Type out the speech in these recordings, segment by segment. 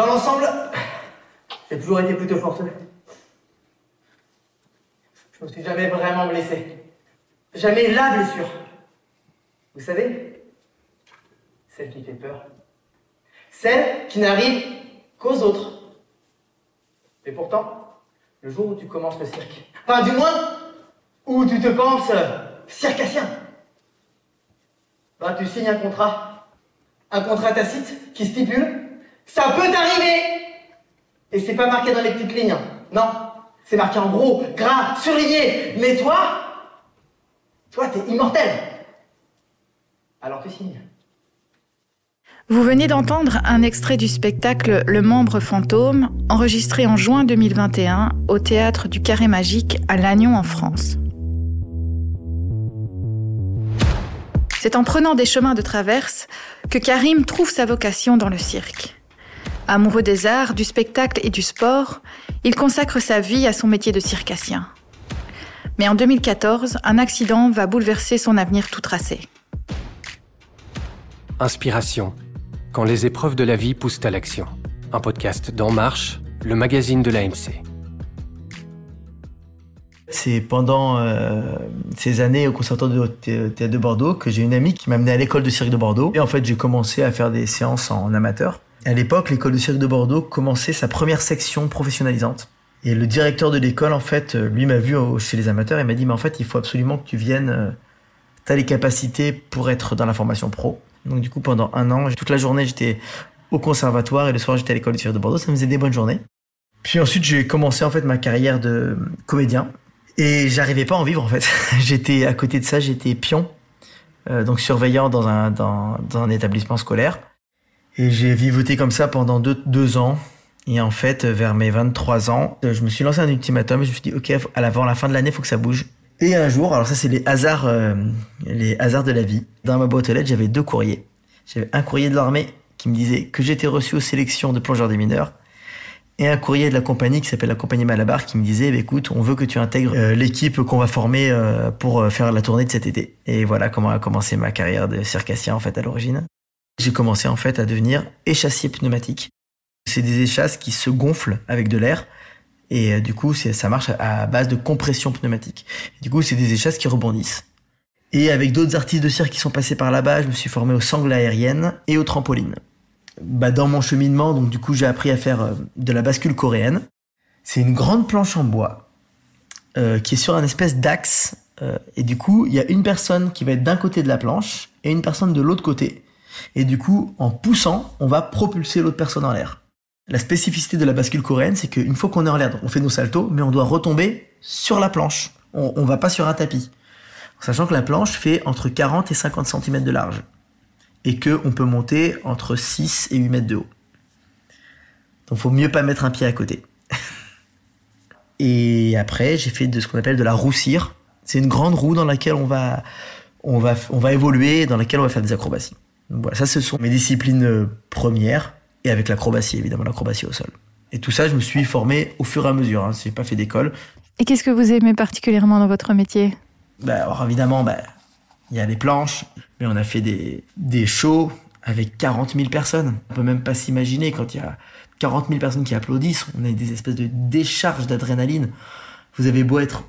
Dans l'ensemble, j'ai toujours été plutôt fortuné. Je me suis jamais vraiment blessé. Jamais la blessure. Vous savez, celle qui fait peur. Celle qui n'arrive qu'aux autres. Et pourtant, le jour où tu commences le cirque, enfin du moins, où tu te penses circassien, bah, tu signes un contrat, un contrat tacite qui stipule, ça peut t'arriver Et c'est pas marqué dans les petites lignes, non, c'est marqué en gros, gras, surligné, mais toi, toi, t'es immortel. Alors tu signes. Vous venez d'entendre un extrait du spectacle Le membre fantôme, enregistré en juin 2021 au théâtre du Carré Magique à Lannion en France. C'est en prenant des chemins de traverse que Karim trouve sa vocation dans le cirque. Amoureux des arts, du spectacle et du sport, il consacre sa vie à son métier de circassien. Mais en 2014, un accident va bouleverser son avenir tout tracé. Inspiration. Quand les épreuves de la vie poussent à l'action. Un podcast d'En Marche, le magazine de l'AMC. C'est pendant euh, ces années au Conservatoire de Théâtre de Bordeaux que j'ai une amie qui m'a amené à l'école de cirque de Bordeaux. Et en fait, j'ai commencé à faire des séances en amateur. À l'époque, l'école de cirque de Bordeaux commençait sa première section professionnalisante. Et le directeur de l'école, en fait, lui m'a vu chez les amateurs et m'a dit, mais en fait, il faut absolument que tu viennes, euh, tu as les capacités pour être dans la formation pro. Donc du coup, pendant un an, toute la journée, j'étais au conservatoire et le soir, j'étais à l'école du cirque de Bordeaux. Ça me faisait des bonnes journées. Puis ensuite, j'ai commencé en fait ma carrière de comédien et j'arrivais pas à en vivre en fait. j'étais à côté de ça, j'étais pion, euh, donc surveillant dans un dans, un établissement scolaire. Et j'ai vivoté comme ça pendant deux, deux ans. Et en fait, vers mes 23 ans, je me suis lancé un ultimatum. Je me suis dit, ok, avant la fin de l'année, il faut que ça bouge. Et un jour, alors ça c'est les hasards, euh, les hasards de la vie. Dans ma boîte aux lettres, j'avais deux courriers. J'avais un courrier de l'armée qui me disait que j'étais reçu aux sélections de plongeurs des mineurs, et un courrier de la compagnie qui s'appelle la compagnie Malabar qui me disait, bah, écoute, on veut que tu intègres euh, l'équipe qu'on va former euh, pour faire la tournée de cet été. Et voilà comment a commencé ma carrière de circassien en fait à l'origine. J'ai commencé en fait à devenir échassier pneumatique. C'est des échasses qui se gonflent avec de l'air et euh, du coup, ça marche à base de compression pneumatique. du coup, c'est des échasses qui rebondissent. Et avec d'autres artistes de cirque qui sont passés par là-bas, je me suis formé aux sangles aériennes et aux trampolines. Bah, dans mon cheminement, donc du coup, j'ai appris à faire euh, de la bascule coréenne. C'est une grande planche en bois euh, qui est sur un espèce d'axe. Et du coup, il y a une personne qui va être d'un côté de la planche et une personne de l'autre côté. Et du coup, en poussant, on va propulser l'autre personne en l'air. La spécificité de la bascule coréenne, c'est qu'une fois qu'on est en l'air, on fait nos saltos, mais on doit retomber sur la planche. On, on va pas sur un tapis. Sachant que la planche fait entre 40 et 50 cm de large. Et qu'on peut monter entre 6 et 8 mètres de haut. Donc faut mieux pas mettre un pied à côté. et après, j'ai fait de ce qu'on appelle de la roussire. C'est une grande roue dans laquelle on va, on va, on va évoluer, dans laquelle on va faire des acrobaties. Donc voilà, ça ce sont mes disciplines euh, premières et avec l'acrobatie, évidemment, l'acrobatie au sol. Et tout ça, je me suis formé au fur et à mesure. Hein. J'ai pas fait d'école. Et qu'est-ce que vous aimez particulièrement dans votre métier? Bah, alors évidemment, bah, il y a les planches, mais on a fait des, des shows avec 40 000 personnes. On peut même pas s'imaginer quand il y a 40 000 personnes qui applaudissent. On a des espèces de décharges d'adrénaline. Vous avez beau être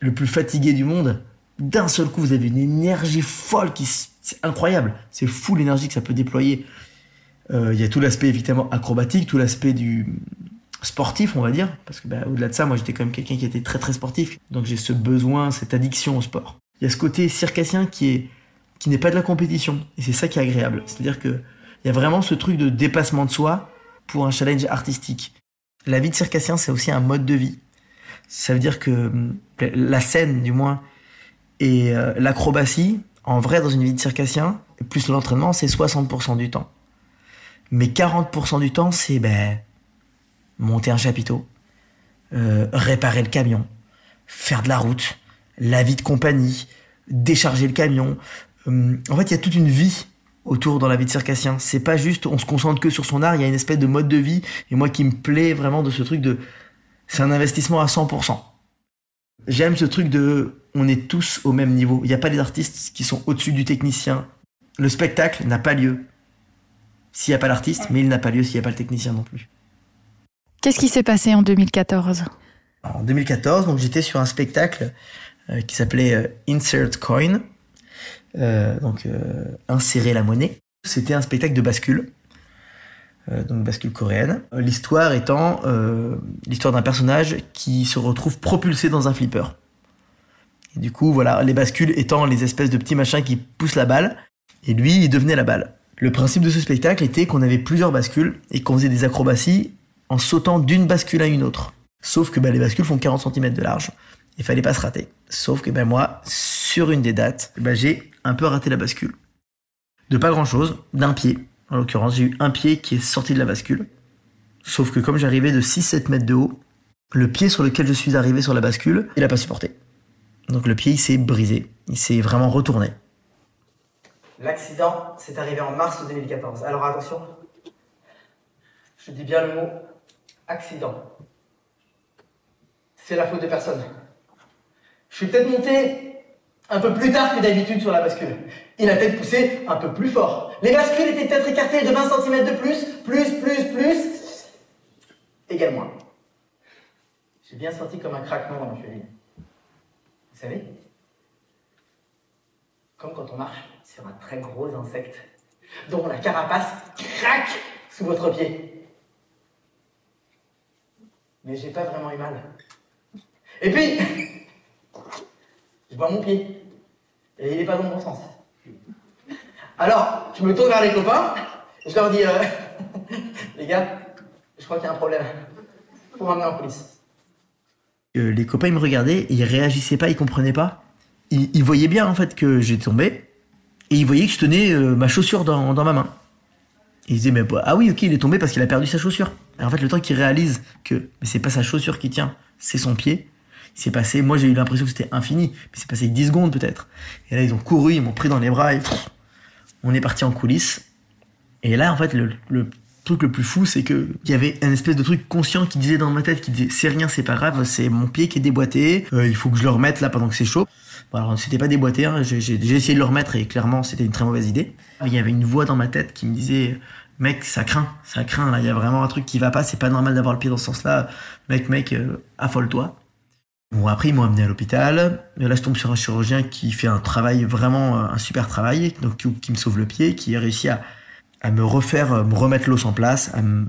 le plus fatigué du monde, d'un seul coup, vous avez une énergie folle qui c'est incroyable. C'est fou l'énergie que ça peut déployer. Euh, il y a tout l'aspect évidemment acrobatique, tout l'aspect du sportif, on va dire, parce que bah, au-delà de ça, moi j'étais quand même quelqu'un qui était très très sportif, donc j'ai ce besoin, cette addiction au sport. Il y a ce côté circassien qui est qui n'est pas de la compétition, et c'est ça qui est agréable. C'est-à-dire que il y a vraiment ce truc de dépassement de soi pour un challenge artistique. La vie de circassien, c'est aussi un mode de vie. Ça veut dire que hum, la scène, du moins, et euh, l'acrobatie, en vrai, dans une vie de circassien, plus l'entraînement, c'est 60% du temps. Mais 40% du temps, c'est ben, monter un chapiteau, euh, réparer le camion, faire de la route, la vie de compagnie, décharger le camion. Hum, en fait, il y a toute une vie autour dans la vie de circassien. C'est pas juste on se concentre que sur son art, il y a une espèce de mode de vie. Et moi qui me plaît vraiment de ce truc de... C'est un investissement à 100%. J'aime ce truc de on est tous au même niveau. Il n'y a pas des artistes qui sont au-dessus du technicien. Le spectacle n'a pas lieu s'il n'y a pas l'artiste, mais il n'a pas lieu s'il n'y a pas le technicien non plus. Qu'est-ce qui s'est passé en 2014 En 2014, donc j'étais sur un spectacle euh, qui s'appelait euh, Insert Coin, euh, donc insérer la monnaie. C'était un spectacle de bascule, donc bascule coréenne. L'histoire étant l'histoire d'un personnage qui se retrouve propulsé dans un flipper. Du coup, voilà, les bascules étant les espèces de petits machins qui poussent la balle, et lui, il devenait la balle. Le principe de ce spectacle était qu'on avait plusieurs bascules et qu'on faisait des acrobaties en sautant d'une bascule à une autre. Sauf que bah, les bascules font 40 cm de large. Il fallait pas se rater. Sauf que ben moi, sur une des dates, ben, j'ai un peu raté la bascule. De pas grand chose, d'un pied. En l'occurrence, j'ai eu un pied qui est sorti de la bascule. Sauf que comme j'arrivais de 6-7 mètres de haut, le pied sur lequel je suis arrivé sur la bascule, il a pas supporté. Donc le pied, il s'est brisé. Il s'est vraiment retourné. L'accident, s'est arrivé en mars 2014. Alors attention, je dis bien le mot accident. C'est la faute de personne. Je suis peut-être monté un peu plus tard que d'habitude sur la bascule. Il a peut-être poussé un peu plus fort. Les bascules étaient peut-être écartées de 20 cm de plus, plus, plus, plus, égale moins. J'ai bien senti comme un craquement dans ma cheville. Vous savez Comme quand on marche sur un très gros insecte dont la carapace craque sous votre pied. Mais j'ai pas vraiment eu mal. Et puis, je vois mon pied. Et il n'est pas dans bon sens. Alors, je me tourne vers les copains, et je leur dis, euh, les gars, je crois qu'il y a un problème. Faut m'emmener en police. Euh, les copains, ils me regardaient, ils réagissaient pas, ils comprenaient pas. Ils, voyaient bien, en fait, que j'étais tombé, et ils voyaient que je tenais euh, ma chaussure dans, ma main. Ils disaient, mais bah, ah oui, ok, il est tombé parce qu'il a perdu sa chaussure. Et en fait, le temps qu'ils réalisent que c'est pas sa chaussure qui tient, c'est son pied, c'est passé, moi j'ai eu l'impression que c'était infini, mais c'est passé 10 secondes peut-être. Et là ils ont couru, ils m'ont pris dans les bras et on est parti en coulisses. Et là en fait le, truc le plus fou c'est que il y avait un espèce de truc conscient qui disait dans ma tête qui disait c'est rien, c'est pas grave, c'est mon pied qui est déboîté, euh, il faut que je le remette là pendant que c'est chaud. Bon, alors c'était pas déboîté, hein, j'ai essayé de le remettre et clairement c'était une très mauvaise idée. Il y avait une voix dans ma tête qui me disait mec ça craint, ça craint là, il y a vraiment un truc qui va pas, c'est pas normal d'avoir le pied dans ce sens-là, mec mec euh, affole-toi. Bon, après, ils m'ont amené à l'hôpital. Là, je tombe sur un chirurgien qui fait un travail, vraiment euh, un super travail, qui, me sauve le pied, qui a réussi à, me refaire, euh, me remettre l'os en place, à me,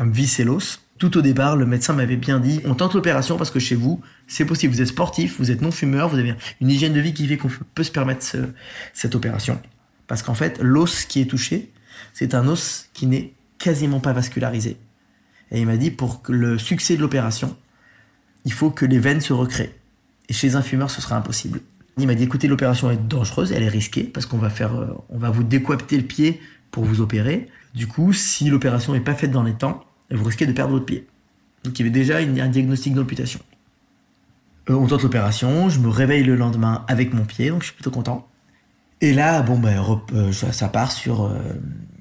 visser l'os. Tout au départ, le médecin m'avait bien dit, on tente l'opération parce que chez vous, c'est possible. Vous êtes sportif, vous êtes non-fumeur, vous avez une hygiène de vie qui fait qu'on peut se permettre cette opération. Parce qu'en fait, l'os qui est touché, c'est un os qui n'est quasiment pas vascularisé. Et il m'a dit, pour le succès de l'opération, il faut que les veines se recréent. Et chez un fumeur, ce sera impossible. Il m'a dit écoutez, l'opération est dangereuse, elle est risquée parce qu'on va faire, euh, on va vous décoapter le pied pour vous opérer. Du coup, si l'opération n'est pas faite dans les temps, vous risquez de perdre votre pied. Donc il y avait déjà un diagnostic d'amputation. Euh, on tente l'opération, je me réveille le lendemain avec mon pied, donc je suis plutôt content. Et là, bon ben, euh, ça part sur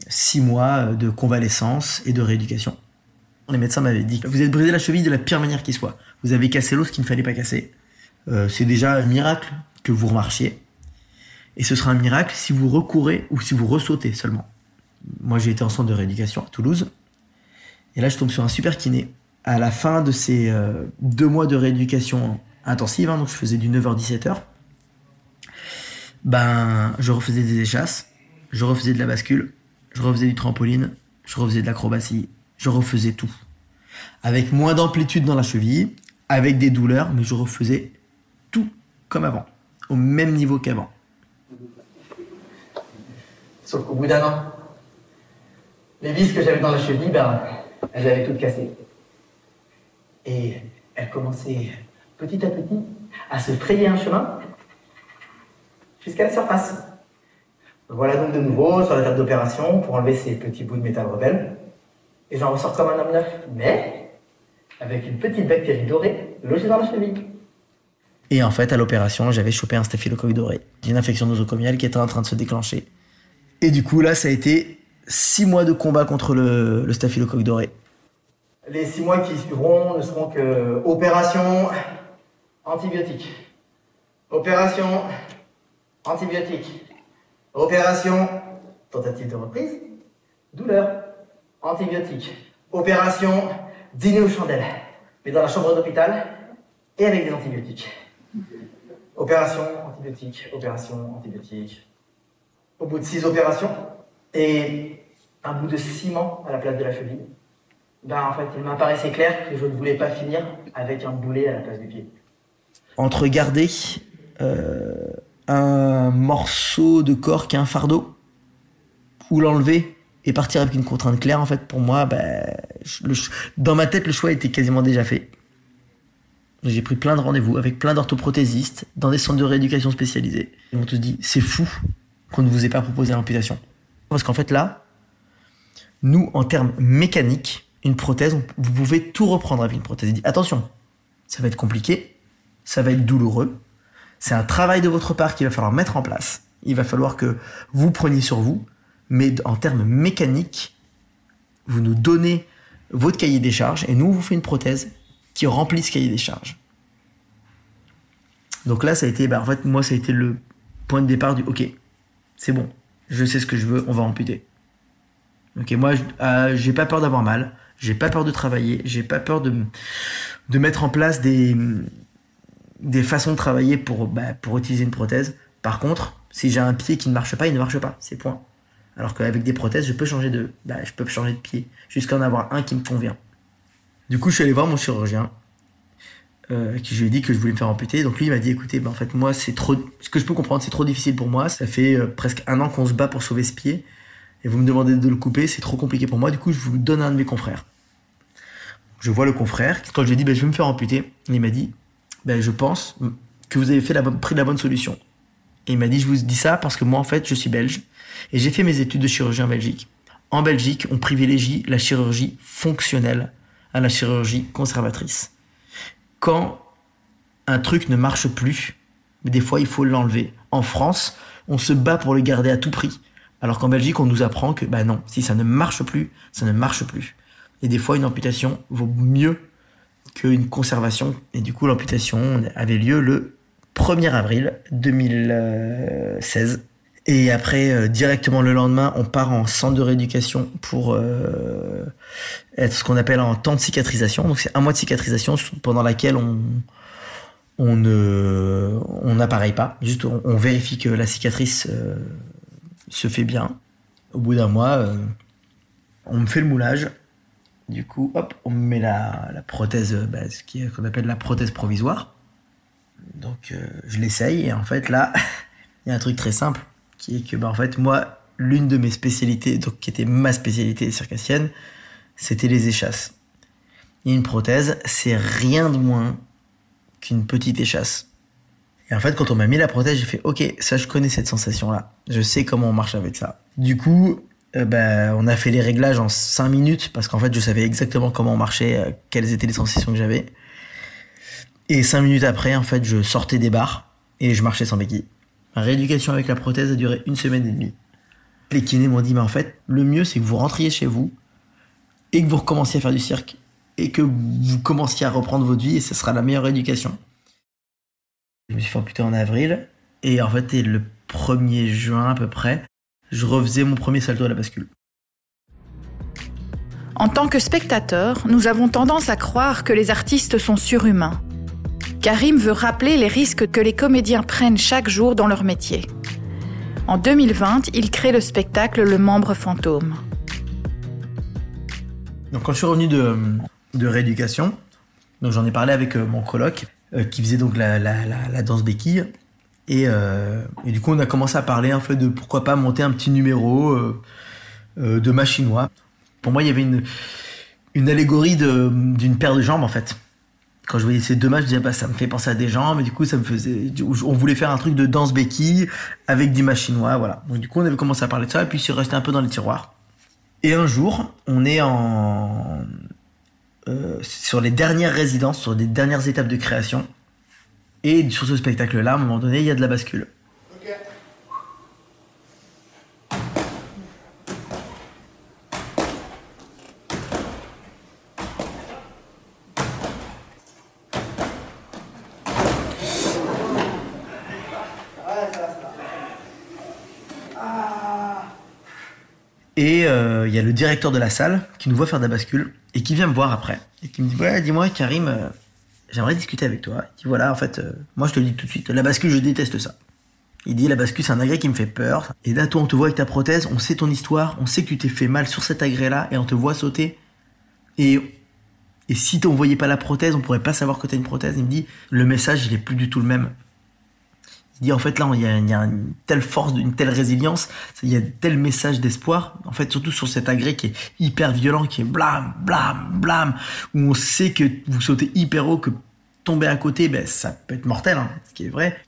six mois de convalescence et de rééducation. Les médecins m'avaient dit vous êtes brisé la cheville de la pire manière qui soit. Vous avez cassé l'os qu'il ne fallait pas casser. Euh, c'est déjà un miracle que vous remarchiez. Et ce sera un miracle si vous recourez ou si vous ressautez seulement. Moi, j'ai été en centre de rééducation à Toulouse. Et là, je tombe sur un super kiné. À la fin de ces euh, deux mois de rééducation intensive, hein, donc je faisais du 9h-17h, ben, je refaisais des échasses, je refaisais de la bascule, je refaisais du trampoline, je refaisais de l'acrobatie, je refaisais tout. Avec moins d'amplitude dans la cheville, avec des douleurs, mais je refaisais tout comme avant, au même niveau qu'avant. Sauf qu'au bout d'un an, les vis que j'avais dans la cheville, ben, elles avaient toutes cassé. Et elles commençaient petit à petit à se frayer un chemin jusqu'à la surface. Voilà donc de nouveau sur la table d'opération pour enlever ces petits bouts de métal rebelles. Et j'en ressors comme un homme neuf, mais avec une petite bactérie dorée logée dans la cheville. Et en fait, à l'opération, j'avais chopé un staphylocoque doré, une infection nosocomiale qui était en train de se déclencher. Et du coup, là, ça a été six mois de combat contre le, le staphylocoque doré. Les six mois qui suivront ne seront que opération antibiotique, opération antibiotique, opération tentative de reprise, Douleur, antibiotiques. Opération, dîner aux chandelles. Mais dans la chambre d'hôpital et avec des antibiotiques. Opération, antibiotiques, opération, antibiotiques. Au bout de six opérations et un bout de ciment à la place de la cheville, ben en fait, il m'apparaissait clair que je ne voulais pas finir avec un boulet à la place du pied. Entre garder euh, un morceau de corps qui est un fardeau ou l'enlever et partir avec une contrainte claire, en fait, pour moi, le, dans ma tête, le choix était quasiment déjà fait. J'ai pris plein de rendez-vous avec plein d'orthoprothésistes dans des centres de rééducation spécialisés. Ils m'ont tous dit, c'est fou qu'on ne vous ait pas proposé l'amputation. Parce qu'en fait, là, nous, en termes mécaniques, une prothèse, vous pouvez tout reprendre avec une prothèse. Il dit, attention, ça va être compliqué, ça va être douloureux, c'est un travail de votre part qu'il va falloir mettre en place. Il va falloir que vous preniez sur vous, mais en termes mécaniques, vous nous donnez votre cahier des charges et nous, on vous fait une prothèse qui remplit ce cahier des charges. Donc là, ça a été, bah, en fait, moi, ça a été le point de départ du OK, c'est bon, je sais ce que je veux, on va amputer. Ok, moi, euh, j'ai pas peur d'avoir mal, j'ai pas peur de travailler, j'ai pas peur de, de mettre en place des, des façons de travailler pour, bah, pour utiliser une prothèse. Par contre, si j'ai un pied qui ne marche pas, il ne marche pas, c'est point. Alors qu'avec des prothèses, je peux changer de, bah, je peux changer de pied jusqu'à en avoir un qui me convient. Du coup, je suis allé voir mon chirurgien, euh, qui je lui ai dit que je voulais me faire amputer. Donc lui, il m'a dit, écoutez, bah, en fait, moi, c'est trop, ce que je peux comprendre, c'est trop difficile pour moi. Ça fait euh, presque un an qu'on se bat pour sauver ce pied, et vous me demandez de le couper, c'est trop compliqué pour moi. Du coup, je vous donne un de mes confrères. Je vois le confrère. Quand je lui ai dit, bah, je vais me faire amputer, il m'a dit, bah, je pense que vous avez fait la, pris la bonne solution. Et il m'a dit, je vous dis ça parce que moi, en fait, je suis belge et j'ai fait mes études de chirurgie en Belgique. En Belgique, on privilégie la chirurgie fonctionnelle à la chirurgie conservatrice. Quand un truc ne marche plus, des fois, il faut l'enlever. En France, on se bat pour le garder à tout prix. Alors qu'en Belgique, on nous apprend que, bah non, si ça ne marche plus, ça ne marche plus. Et des fois, une amputation vaut mieux qu'une conservation. Et du coup, l'amputation avait lieu le 1er avril 2016. Et après, euh, directement le lendemain, on part en centre de rééducation pour euh, être ce qu'on appelle en temps de cicatrisation. Donc c'est un mois de cicatrisation pendant laquelle on on ne on n'appareille pas, juste on, vérifie que la cicatrice euh, se fait bien. Au bout d'un mois, on me fait le moulage. Du coup, hop, on me met la, la prothèse, bah, ce qu'on appelle la prothèse provisoire. Donc je l'essaye et en fait là, il y a un truc très simple qui est que, bah, en fait, moi, l'une de mes spécialités, donc qui était ma spécialité circassienne, c'était les échasses. Et une prothèse, c'est rien de moins qu'une petite échasse. Et en fait, quand on m'a mis la prothèse, j'ai fait, ok, ça, je connais cette sensation-là. Je sais comment on marche avec ça. Du coup, euh, bah, on a fait les réglages en 5 minutes parce qu'en fait, je savais exactement comment on marchait, euh, quelles étaient les sensations que j'avais. Et 5 minutes après, en fait, je sortais des barres et je marchais sans béquille. Ma rééducation avec la prothèse a duré une semaine et demie. Les kinés m'ont dit, mais en fait, le mieux, c'est que vous rentriez chez vous et que vous recommenciez à faire du cirque et que vous commenciez à reprendre votre vie et ce sera la meilleure éducation. Je me suis fait amputer en avril et en fait, le 1er juin à peu près, je refaisais mon premier salto à la bascule. En tant que spectateur, nous avons tendance à croire que les artistes sont surhumains. Karim veut rappeler les risques que les comédiens prennent chaque jour dans leur métier. En 2020, il crée le spectacle Le Membre Fantôme. Donc quand je suis revenu de, de rééducation, donc j'en ai parlé avec euh, mon coloc euh, qui faisait donc la, danse béquille. Euh, et, du coup, on a commencé à parler peu de pourquoi pas monter un petit numéro de machinois. Pour moi, il y avait une, une allégorie d'une paire de jambes en fait quand je voyais ces deux matchs, je disais bah ça me fait penser à des gens, mais du coup ça me faisait, on voulait faire un truc de danse béquille avec des machinois, voilà. Donc du coup on avait commencé à parler de ça et puis c'est resté un peu dans les tiroirs. Et un jour, on est en euh, sur les dernières résidences, sur les dernières étapes de création, et sur ce spectacle-là, à un moment donné, il y a de la bascule. Et euh, euh, il y a le directeur de la salle qui nous voit faire de la bascule et qui vient me voir après et qui me dit ouais dis-moi Karim euh, j'aimerais discuter avec toi. Il dit voilà en fait euh, moi je te le dis tout de suite la bascule je déteste ça. Il dit la bascule c'est un agrès qui me fait peur. Et là toi on te voit avec ta prothèse on sait ton histoire on sait que tu t'es fait mal sur cet agrès là et on te voit sauter. Et et si on voyait pas la prothèse on pourrait pas savoir que t'as une prothèse. Il me dit le message il est plus du tout le même. il dit en fait là il y a, une telle force, une telle résilience, il y a tel message d'espoir, en fait surtout sur cet agrès qui est hyper violent, qui est blam, blam, blam, où on sait que vous sautez hyper haut, que tomber à côté, ben, ça peut être mortel, hein, ce qui est vrai.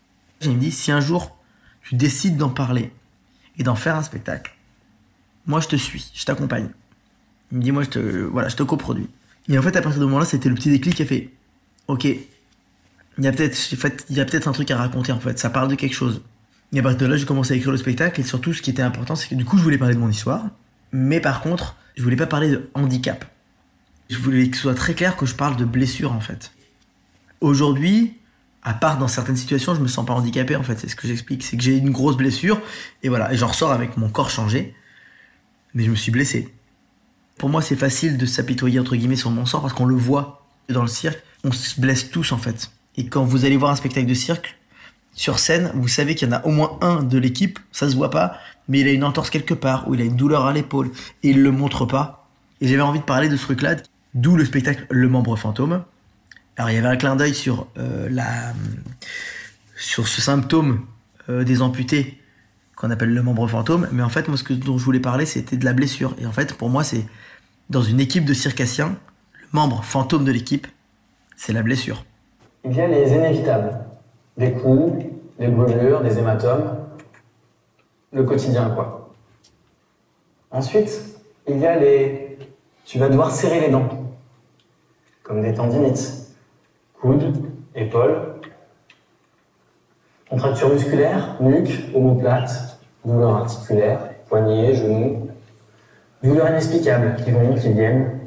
Il me si un jour tu décides d'en parler et d'en faire un spectacle, moi je te suis, je t'accompagne. Il me dit moi je te, voilà, je te coproduis. Et en fait à partir de ce moment-là c'était le petit déclic qui a fait, ok, il y a peut-être en fait, il y a peut-être un truc à raconter en fait, ça parle de quelque chose. Et à partir de là, j'ai commencé à écrire le spectacle et surtout ce qui était important, c'est que du coup, je voulais parler de mon histoire, mais par contre, je voulais pas parler de handicap. Je voulais que ce soit très clair que je parle de blessure en fait. Aujourd'hui, à part dans certaines situations, je me sens pas handicapé en fait, c'est ce que j'explique, c'est que j'ai une grosse blessure et voilà, et j'en ressors avec mon corps changé, mais je me suis blessé. Pour moi, c'est facile de s'apitoyer entre guillemets sur mon sort parce qu'on le voit dans le cirque, on se blesse tous en fait. Et quand vous allez voir un spectacle de cirque, sur scène, vous savez qu'il y en a au moins un de l'équipe, ça se voit pas, mais il a une entorse quelque part, ou il a une douleur à l'épaule, et il le montre pas. Et j'avais envie de parler de ce truc-là, d'où le spectacle Le Membre Fantôme. Alors il y avait un clin d'œil sur euh, la, sur ce symptôme euh, des amputés qu'on appelle le membre fantôme, mais en fait moi ce dont je voulais parler c'était de la blessure. Et en fait pour moi c'est dans une équipe de circassiens, le membre fantôme de l'équipe, c'est la blessure. Il y a les inévitables. Des coups, des brûlures, des hématomes. Le quotidien, quoi. Ensuite, il y a les... Tu vas devoir serrer les dents. Comme des tendinites. Coudes, épaules. Contracture musculaire, nuque, omoplate, douleur articulaire, poignet, genou. Douleurs inexplicables qui vont, qui viennent.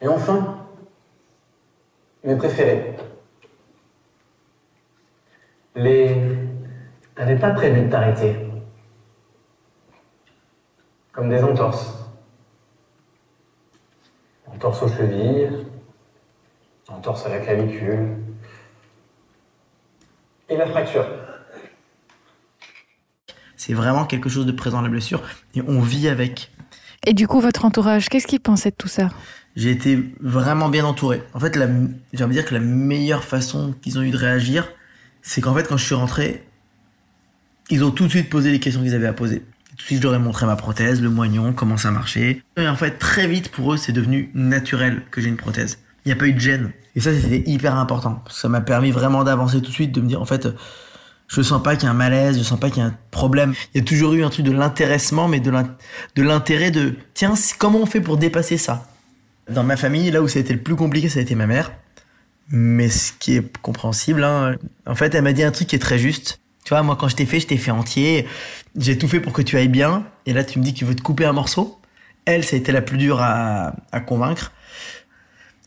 Et enfin, mes préférés. Les. T'avais pas prévu de t'arrêter. Comme des entorses. Entorse aux chevilles, entorse à la clavicule. Et la fracture. C'est vraiment quelque chose de présent la blessure et on vit avec. Et du coup, votre entourage, qu'est-ce qu'il pensait de tout ça? J'ai été vraiment bien entouré. En fait, j'ai envie de dire que la meilleure façon qu'ils ont eu de réagir, c'est qu'en fait, quand je suis rentré, ils ont tout de suite posé les questions qu'ils avaient à poser. Tout de suite, je leur ai montré ma prothèse, le moignon, comment ça marchait. Et en fait, très vite, pour eux, c'est devenu naturel que j'ai une prothèse. Il n'y a pas eu de gêne. Et ça, c'était hyper important. Ça m'a permis vraiment d'avancer tout de suite, de me dire, en fait, je sens pas qu'il y a un malaise, je sens pas qu'il y a un problème. Il y a toujours eu un truc de l'intéressement, mais de l'in- de l'intérêt de, tiens, comment on fait pour dépasser ça? Dans ma famille, là où ça a été le plus compliqué, ça a été ma mère. Mais ce qui est compréhensible, hein, en fait, elle m'a dit un truc qui est très juste. Tu vois, moi, quand je t'ai fait, je t'ai fait entier. J'ai tout fait pour que tu ailles bien. Et là, tu me dis que tu veux te couper un morceau. Elle, ça a été la plus dure à, convaincre.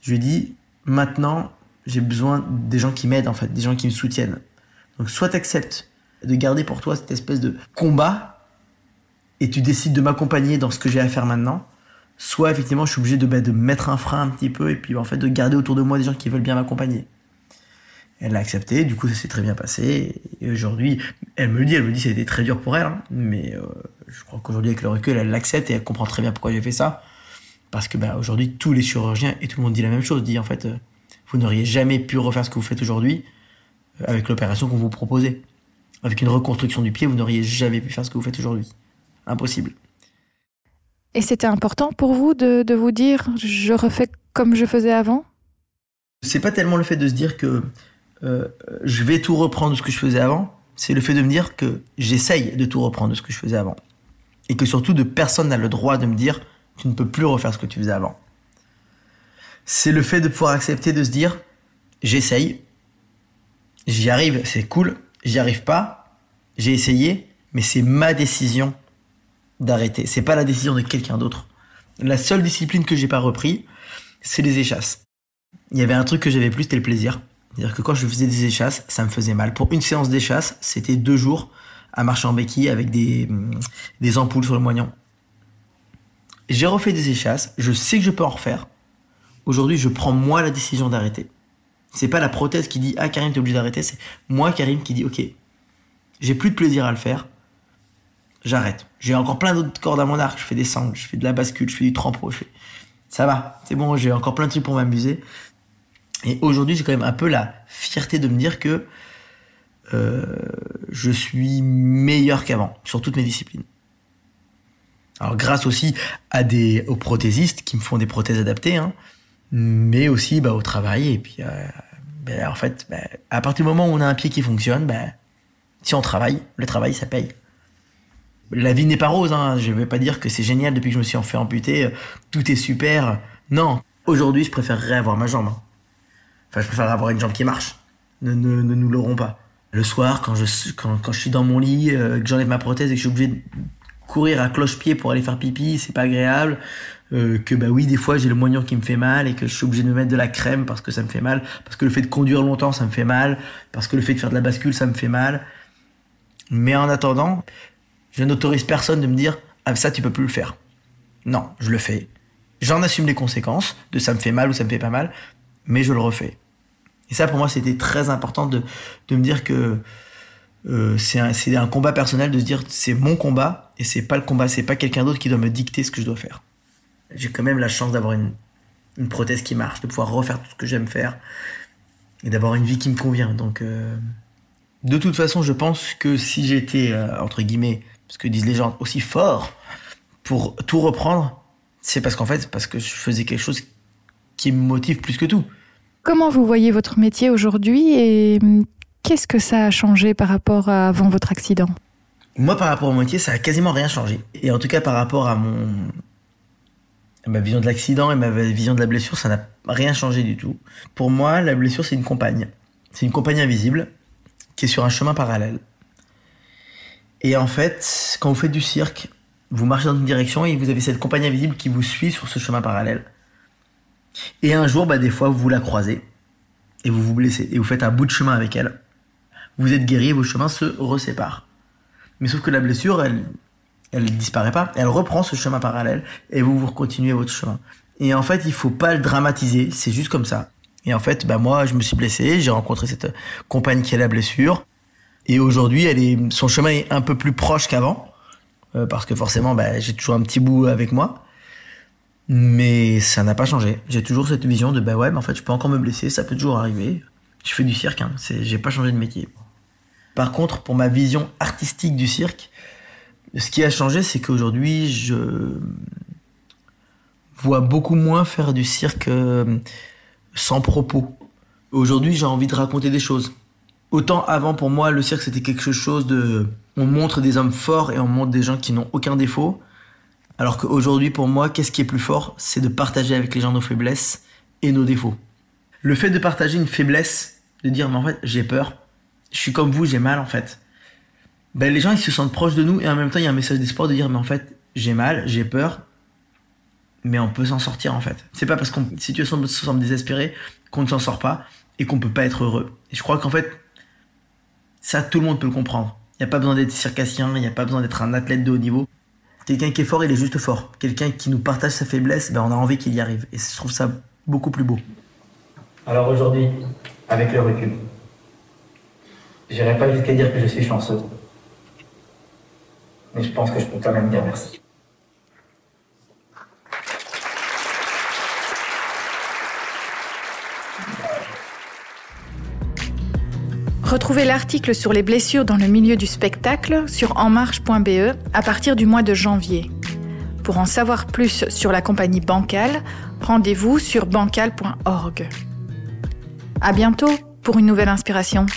Je lui ai dit, maintenant, j'ai besoin des gens qui m'aident, en fait, des gens qui me soutiennent. Donc, soit tu acceptes de garder pour toi cette espèce de combat et tu décides de m'accompagner dans ce que j'ai à faire maintenant, soit effectivement je suis obligé de, bah, de mettre un frein un petit peu et puis en fait de garder autour de moi des gens qui veulent bien m'accompagner. Elle l'a accepté, du coup ça s'est très bien passé. Et aujourd'hui, elle me le dit, elle me dit que ça a été très dur pour elle, hein, mais euh, je crois qu'aujourd'hui avec le recul, elle l'accepte et elle comprend très bien pourquoi j'ai fait ça. Parce que bah, aujourd'hui, tous les chirurgiens et tout le monde dit la même chose, dit en fait, euh, vous n'auriez jamais pu refaire ce que vous faites aujourd'hui euh, avec l'opération qu'on vous proposait. Avec une reconstruction du pied, vous n'auriez jamais pu faire ce que vous faites aujourd'hui. Impossible. Et c'était important pour vous de, vous dire je refais comme je faisais avant? C'est pas tellement le fait de se dire que euh, je vais tout reprendre de ce que je faisais avant, c'est le fait de me dire que j'essaye de tout reprendre de ce que je faisais avant. Et que surtout, de personne n'a le droit de me dire tu ne peux plus refaire ce que tu faisais avant. C'est le fait de pouvoir accepter de se dire j'essaye, j'y arrive, c'est cool, j'y arrive pas, j'ai essayé, mais c'est ma décision d'arrêter. C'est pas la décision de quelqu'un d'autre. La seule discipline que j'ai pas repris, c'est les échasses. Il y avait un truc que j'avais plus, c'était le plaisir. C'est-à-dire que quand je faisais des échasses, ça me faisait mal. Pour une séance d'échasse, c'était deux jours à marcher en béquille avec des, des ampoules sur le moignon. J'ai refait des échasses, je sais que je peux en refaire. Aujourd'hui, je prends moi la décision d'arrêter. C'est pas la prothèse qui dit ah Karim t'es obligé d'arrêter, c'est moi Karim qui dit ok, j'ai plus de plaisir à le faire, j'arrête. J'ai encore plein d'autres cordes à mon arc, je fais des sangles, je fais de la bascule, je fais du trempeau, ça va, c'est bon, j'ai encore plein de trucs pour m'amuser. Et aujourd'hui, j'ai quand même un peu la fierté de me dire que euh, je suis meilleur qu'avant sur toutes mes disciplines. Alors grâce aussi aux prothésistes qui me font des prothèses adaptées, hein, mais aussi bah, au travail. Et puis euh, ben, en fait, ben, à partir du moment où on a un pied qui fonctionne, si on travaille, le travail ça paye. La vie n'est pas rose, hein. je vais pas dire que c'est génial depuis que je me suis fait amputer, tout est super. Non, aujourd'hui je préférerais avoir ma jambe. Hein. Enfin, je préfère avoir une jambe qui marche. Ne, ne, ne nous l'aurons pas. Le soir, quand je, quand je suis dans mon lit, euh, que j'enlève ma prothèse et que je suis obligé de courir à cloche-pied pour aller faire pipi, c'est pas agréable. Euh, que bah oui, des fois j'ai le moignon qui me fait mal et que je suis obligé de me mettre de la crème parce que ça me fait mal, parce que le fait de conduire longtemps ça me fait mal, parce que le fait de faire de la bascule ça me fait mal. Mais en attendant, je n'autorise personne de me dire ah ça tu peux plus le faire. Non, je le fais. J'en assume les conséquences de ça me fait mal ou ça me fait pas mal, mais je le refais. Et ça, pour moi, c'était très important de, de me dire que euh, c'est un, un, combat personnel de se dire c'est mon combat et c'est pas le combat, c'est pas quelqu'un d'autre qui doit me dicter ce que je dois faire. J'ai quand même la chance d'avoir une, une, prothèse qui marche, de pouvoir refaire tout ce que j'aime faire et d'avoir une vie qui me convient. Donc, euh, de toute façon, je pense que si j'étais, euh, entre guillemets, ce que disent les gens, aussi fort pour tout reprendre, c'est parce qu'en fait, parce que je faisais quelque chose qui me motive plus que tout. Comment vous voyez votre métier aujourd'hui et qu'est-ce que ça a changé par rapport à avant votre accident? Moi, par rapport au métier, ça a quasiment rien changé. Et en tout cas, par rapport à mon à ma vision de l'accident et ma vision de la blessure, ça n'a rien changé du tout. Pour moi, la blessure, c'est une compagne. C'est une compagne invisible qui est sur un chemin parallèle. Et en fait, quand vous faites du cirque, vous marchez dans une direction et vous avez cette compagne invisible qui vous suit sur ce chemin parallèle. Et un jour, bah, des fois, vous la croisez et vous vous blessez et vous faites un bout de chemin avec elle. Vous êtes guéri et vos chemins se reséparent. Mais sauf que la blessure, elle, elle disparaît pas. Elle reprend ce chemin parallèle et vous vous continuez votre chemin. Et en fait, il faut pas le dramatiser. C'est juste comme ça. Et en fait, bah moi, je me suis blessé. J'ai rencontré cette compagne qui a la blessure. Et aujourd'hui, elle est, son chemin est un peu plus proche qu'avant. Euh, parce que forcément, bah, j'ai toujours un petit bout avec moi. Mais ça n'a pas changé. J'ai toujours cette vision de bah ouais, mais en fait, je peux encore me blesser, ça peut toujours arriver. Je fais du cirque, hein. j'ai pas changé de métier. Par contre, pour ma vision artistique du cirque, ce qui a changé, c'est qu'aujourd'hui, je vois beaucoup moins faire du cirque euh, sans propos. Aujourd'hui, j'ai envie de raconter des choses. Autant avant, pour moi, le cirque, c'était quelque chose de... On montre des hommes forts et on montre des gens qui n'ont aucun défaut. Alors qu'aujourd'hui, pour moi, qu'est-ce qui est plus fort? C'est de partager avec les gens nos faiblesses et nos défauts. Le fait de partager une faiblesse, de dire, mais en fait, j'ai peur, je suis comme vous, j'ai mal en fait. Ben, les gens, ils se sentent proches de nous et en même temps, il y a un message d'espoir de dire, mais en fait, j'ai mal, j'ai peur, mais on peut s'en sortir en fait. C'est pas parce qu'une situation semble désespérée qu'on ne s'en sort pas et qu'on peut pas être heureux. Et je crois qu'en fait, ça, tout le monde peut le comprendre. Il n'y a pas besoin d'être circassien, il n'y a pas besoin d'être un athlète de haut niveau. Quelqu'un qui est fort, il est juste fort. Quelqu'un qui nous partage sa faiblesse, ben on a envie qu'il y arrive. Et je trouve ça beaucoup plus beau. Alors aujourd'hui, avec le recul, j'irai pas jusqu'à dire que je suis chanceux. Mais je pense que je peux quand même dire merci. Retrouvez l'article sur les blessures dans le milieu du spectacle sur enmarche.be à partir du mois de janvier. Pour en savoir plus sur la compagnie Bancal, rendez-vous sur bancal.org. À bientôt pour une nouvelle inspiration.